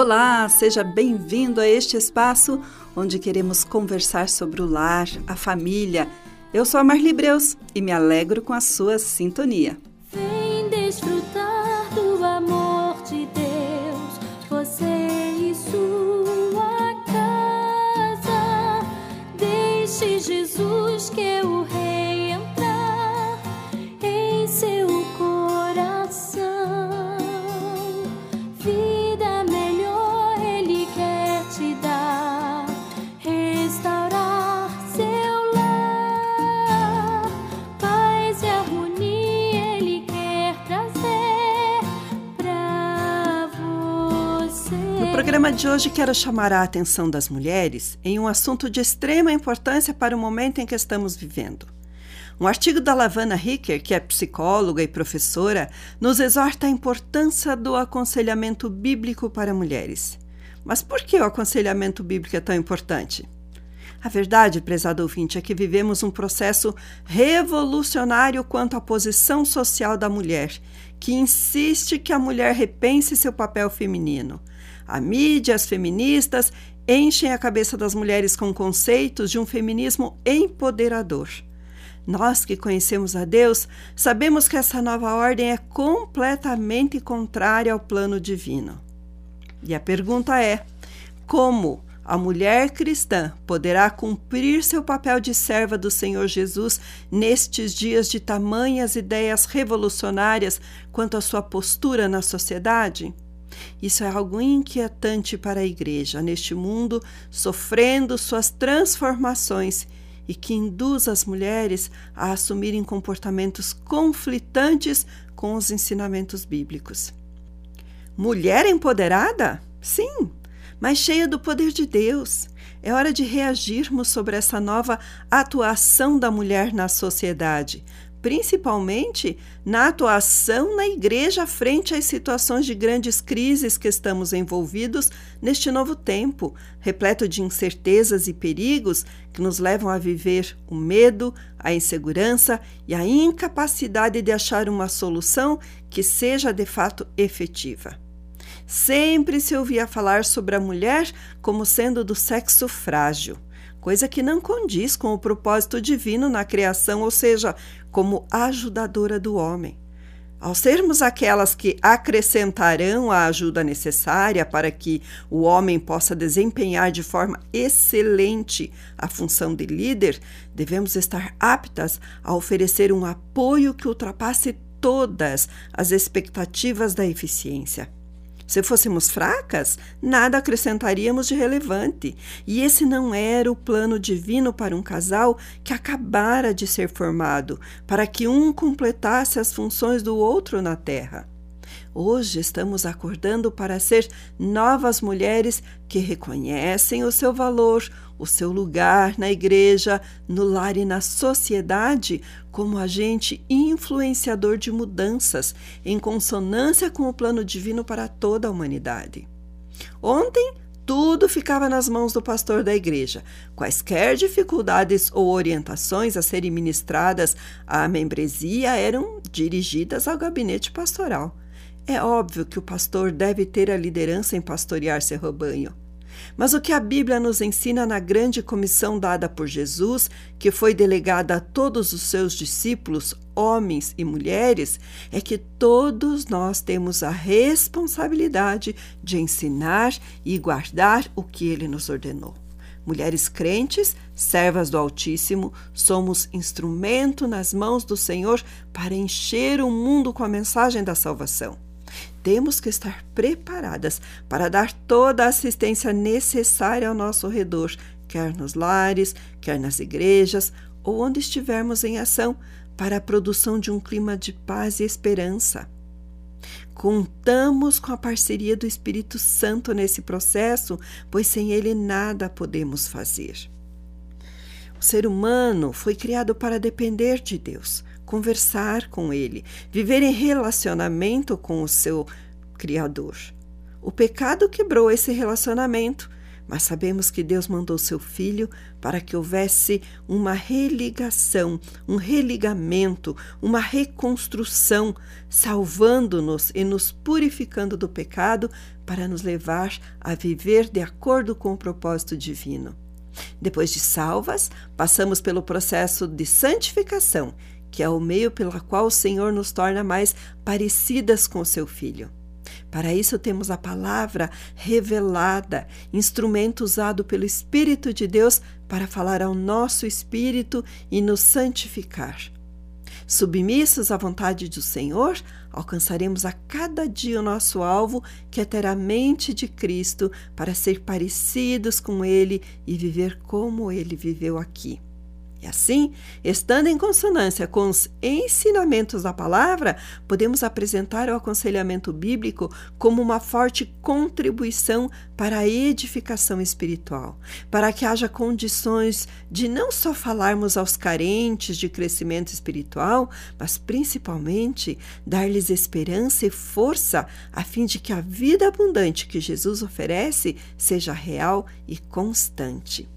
Olá, seja bem-vindo a este espaço onde queremos conversar sobre o lar, a família. Eu sou a Marli Breus e me alegro com a sua sintonia. Vem desfrutar do amor de Deus, você e sua casa. Deixe Jesus No programa de hoje quero chamar a atenção das mulheres em um assunto de extrema importância para o momento em que estamos vivendo. Um artigo da Lavana Ricker, que é psicóloga e professora, nos exorta a importância do aconselhamento bíblico para mulheres. Mas por que o aconselhamento bíblico é tão importante? A verdade, prezado ouvinte, é que vivemos um processo revolucionário quanto à posição social da mulher, que insiste que a mulher repense seu papel feminino. A mídia, as feministas, enchem a cabeça das mulheres com conceitos de um feminismo empoderador. Nós que conhecemos a Deus, sabemos que essa nova ordem é completamente contrária ao plano divino. E a pergunta é: como a mulher cristã poderá cumprir seu papel de serva do Senhor Jesus nestes dias de tamanhas ideias revolucionárias quanto à sua postura na sociedade? Isso é algo inquietante para a igreja neste mundo sofrendo suas transformações e que induz as mulheres a assumirem comportamentos conflitantes com os ensinamentos bíblicos. Mulher empoderada? Sim, mas cheia do poder de Deus. É hora de reagirmos sobre essa nova atuação da mulher na sociedade, principalmente na atuação na igreja frente às situações de grandes crises que estamos envolvidos neste novo tempo, repleto de incertezas e perigos que nos levam a viver o medo, a insegurança e a incapacidade de achar uma solução que seja de fato efetiva. Sempre se ouvia falar sobre a mulher como sendo do sexo frágil coisa que não condiz com o propósito divino na criação, ou seja, como ajudadora do homem. Ao sermos aquelas que acrescentarão a ajuda necessária para que o homem possa desempenhar de forma excelente a função de líder, devemos estar aptas a oferecer um apoio que ultrapasse todas as expectativas da eficiência. Se fôssemos fracas, nada acrescentaríamos de relevante. E esse não era o plano divino para um casal que acabara de ser formado, para que um completasse as funções do outro na terra. Hoje estamos acordando para ser novas mulheres que reconhecem o seu valor, o seu lugar na igreja, no lar e na sociedade como agente influenciador de mudanças em consonância com o plano divino para toda a humanidade. Ontem, tudo ficava nas mãos do pastor da igreja. Quaisquer dificuldades ou orientações a serem ministradas à membresia eram dirigidas ao gabinete pastoral. É óbvio que o pastor deve ter a liderança em pastorear seu rebanho. Mas o que a Bíblia nos ensina na grande comissão dada por Jesus, que foi delegada a todos os seus discípulos, homens e mulheres, é que todos nós temos a responsabilidade de ensinar e guardar o que ele nos ordenou. Mulheres crentes, servas do Altíssimo, somos instrumento nas mãos do Senhor para encher o mundo com a mensagem da salvação. Temos que estar preparadas para dar toda a assistência necessária ao nosso redor, quer nos lares, quer nas igrejas ou onde estivermos em ação, para a produção de um clima de paz e esperança. Contamos com a parceria do Espírito Santo nesse processo, pois sem ele nada podemos fazer. O ser humano foi criado para depender de Deus, conversar com Ele, viver em relacionamento com o seu Criador. O pecado quebrou esse relacionamento, mas sabemos que Deus mandou seu Filho para que houvesse uma religação, um religamento, uma reconstrução, salvando-nos e nos purificando do pecado para nos levar a viver de acordo com o propósito divino. Depois de salvas, passamos pelo processo de santificação, que é o meio pelo qual o Senhor nos torna mais parecidas com seu Filho. Para isso temos a palavra revelada, instrumento usado pelo Espírito de Deus para falar ao nosso espírito e nos santificar. Submissos à vontade do Senhor, alcançaremos a cada dia o nosso alvo, que é ter a mente de Cristo, para ser parecidos com Ele e viver como Ele viveu aqui. E assim, estando em consonância com os ensinamentos da palavra, podemos apresentar o aconselhamento bíblico como uma forte contribuição para a edificação espiritual, para que haja condições de não só falarmos aos carentes de crescimento espiritual, mas principalmente dar-lhes esperança e força a fim de que a vida abundante que Jesus oferece seja real e constante.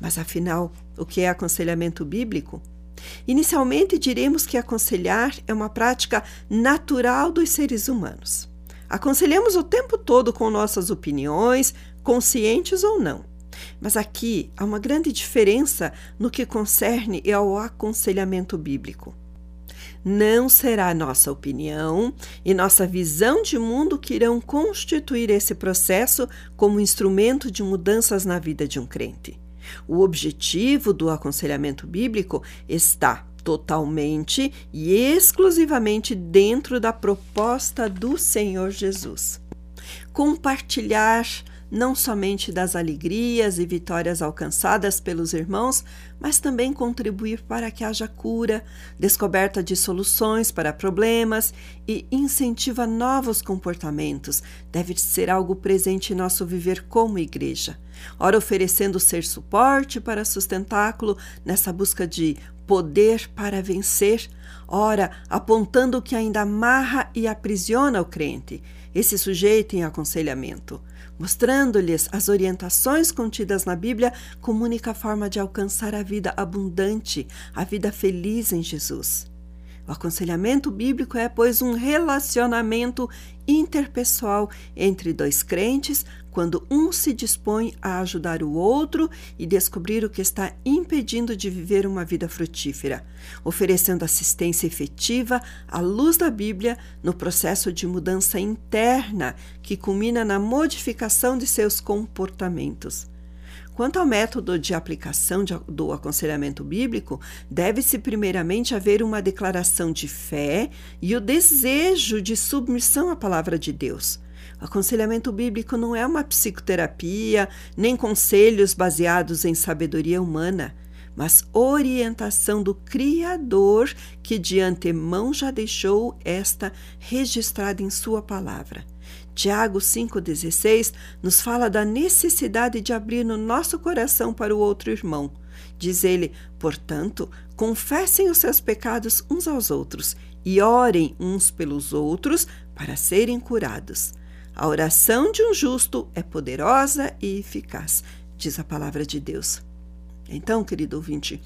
Mas afinal, o que é aconselhamento bíblico? Inicialmente, diremos que aconselhar é uma prática natural dos seres humanos. Aconselhamos o tempo todo com nossas opiniões, conscientes ou não. Mas aqui há uma grande diferença no que concerne ao aconselhamento bíblico. Não será nossa opinião e nossa visão de mundo que irão constituir esse processo como instrumento de mudanças na vida de um crente. O objetivo do aconselhamento bíblico está totalmente e exclusivamente dentro da proposta do Senhor Jesus. Compartilhar não somente das alegrias e vitórias alcançadas pelos irmãos, mas também contribuir para que haja cura, descoberta de soluções para problemas e incentiva novos comportamentos, deve ser algo presente em nosso viver como igreja. Ora, oferecendo ser suporte para sustentáculo nessa busca de poder para vencer, ora, apontando o que ainda amarra e aprisiona o crente, esse sujeito em aconselhamento. Mostrando-lhes as orientações contidas na Bíblia como única forma de alcançar a vida abundante, a vida feliz em Jesus. O aconselhamento bíblico é, pois, um relacionamento interpessoal entre dois crentes, quando um se dispõe a ajudar o outro e descobrir o que está impedindo de viver uma vida frutífera, oferecendo assistência efetiva à luz da Bíblia no processo de mudança interna que culmina na modificação de seus comportamentos. Quanto ao método de aplicação de, do aconselhamento bíblico, deve-se primeiramente haver uma declaração de fé e o desejo de submissão à palavra de Deus. Aconselhamento bíblico não é uma psicoterapia, nem conselhos baseados em sabedoria humana, mas orientação do Criador que de antemão já deixou esta registrada em Sua palavra. Tiago 5,16 nos fala da necessidade de abrir no nosso coração para o outro irmão. Diz ele: portanto, confessem os seus pecados uns aos outros e orem uns pelos outros para serem curados. A oração de um justo é poderosa e eficaz, diz a palavra de Deus. Então, querido ouvinte,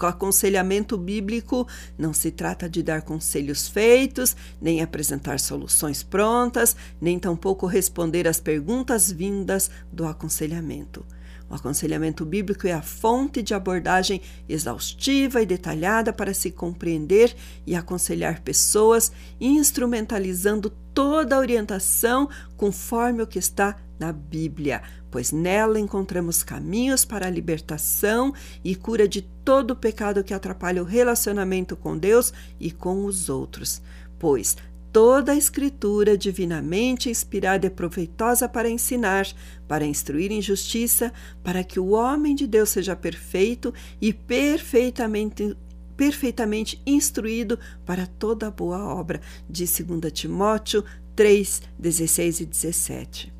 Aconselhamento bíblico não se trata de dar conselhos feitos, nem apresentar soluções prontas, nem tampouco responder às perguntas vindas do aconselhamento. O aconselhamento bíblico é a fonte de abordagem exaustiva e detalhada para se compreender e aconselhar pessoas, instrumentalizando toda a orientação conforme o que está na Bíblia, pois nela encontramos caminhos para a libertação e cura de todo o pecado que atrapalha o relacionamento com Deus e com os outros. Pois toda a Escritura divinamente inspirada é proveitosa para ensinar, para instruir em justiça, para que o homem de Deus seja perfeito e perfeitamente perfeitamente instruído para toda boa obra, de 2 Timóteo 3, 16 e 17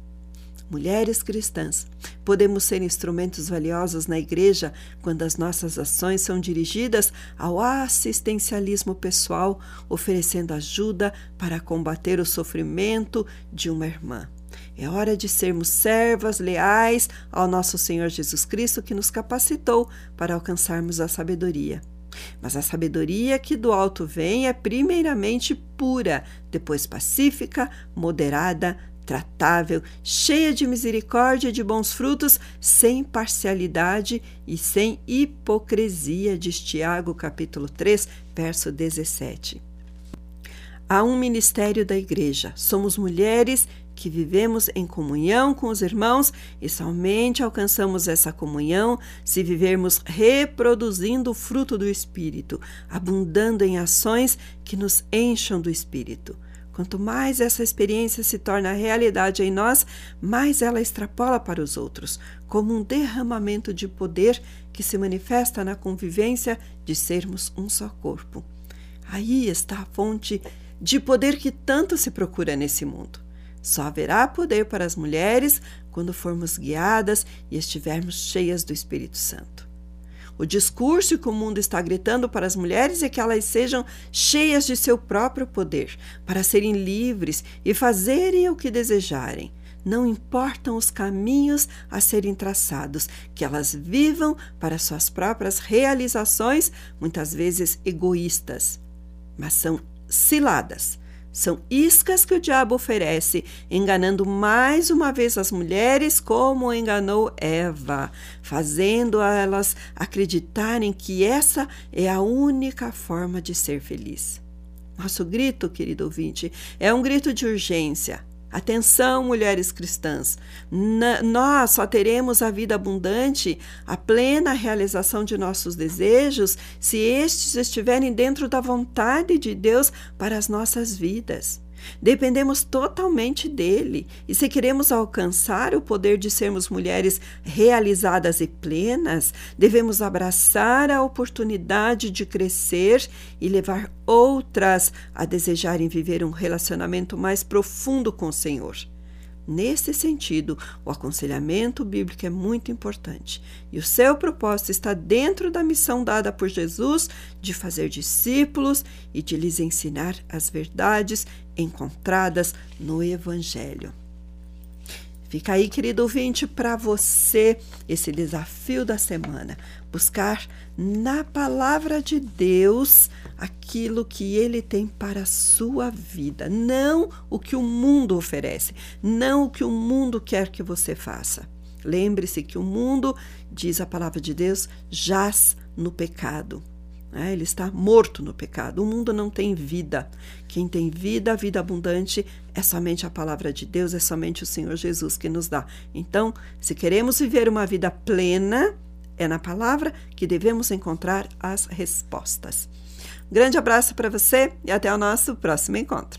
mulheres cristãs, podemos ser instrumentos valiosos na igreja quando as nossas ações são dirigidas ao assistencialismo pessoal, oferecendo ajuda para combater o sofrimento de uma irmã. É hora de sermos servas leais ao nosso Senhor Jesus Cristo que nos capacitou para alcançarmos a sabedoria. Mas a sabedoria que do alto vem é primeiramente pura, depois pacífica, moderada, tratável, cheia de misericórdia e de bons frutos, sem parcialidade e sem hipocrisia, diz Tiago, capítulo 3, verso 17. Há um ministério da igreja. Somos mulheres que vivemos em comunhão com os irmãos e somente alcançamos essa comunhão se vivermos reproduzindo o fruto do Espírito, abundando em ações que nos encham do Espírito. Quanto mais essa experiência se torna realidade em nós, mais ela extrapola para os outros, como um derramamento de poder que se manifesta na convivência de sermos um só corpo. Aí está a fonte de poder que tanto se procura nesse mundo. Só haverá poder para as mulheres quando formos guiadas e estivermos cheias do Espírito Santo. O discurso que o mundo está gritando para as mulheres é que elas sejam cheias de seu próprio poder, para serem livres e fazerem o que desejarem. Não importam os caminhos a serem traçados, que elas vivam para suas próprias realizações, muitas vezes egoístas, mas são ciladas são iscas que o diabo oferece, enganando mais uma vez as mulheres, como enganou Eva, fazendo elas acreditarem que essa é a única forma de ser feliz. Nosso grito, querido ouvinte, é um grito de urgência. Atenção, mulheres cristãs! nós só teremos a vida abundante, a plena realização de nossos desejos, se estes estiverem dentro da vontade de Deus para as nossas vidas. Dependemos totalmente dele, e se queremos alcançar o poder de sermos mulheres realizadas e plenas, devemos abraçar a oportunidade de crescer e levar outras a desejarem viver um relacionamento mais profundo com o Senhor. Nesse sentido, o aconselhamento bíblico é muito importante e o seu propósito está dentro da missão dada por Jesus de fazer discípulos e de lhes ensinar as verdades encontradas no Evangelho. Fica aí, querido ouvinte, para você esse desafio da semana. Buscar na palavra de Deus aquilo que ele tem para a sua vida, não o que o mundo oferece, não o que o mundo quer que você faça. Lembre-se que o mundo, diz a palavra de Deus, jaz no pecado. É, ele está morto no pecado. O mundo não tem vida. Quem tem vida, vida abundante, é somente a palavra de Deus, é somente o Senhor Jesus que nos dá. Então, se queremos viver uma vida plena, é na palavra que devemos encontrar as respostas. grande abraço para você e até o nosso próximo encontro.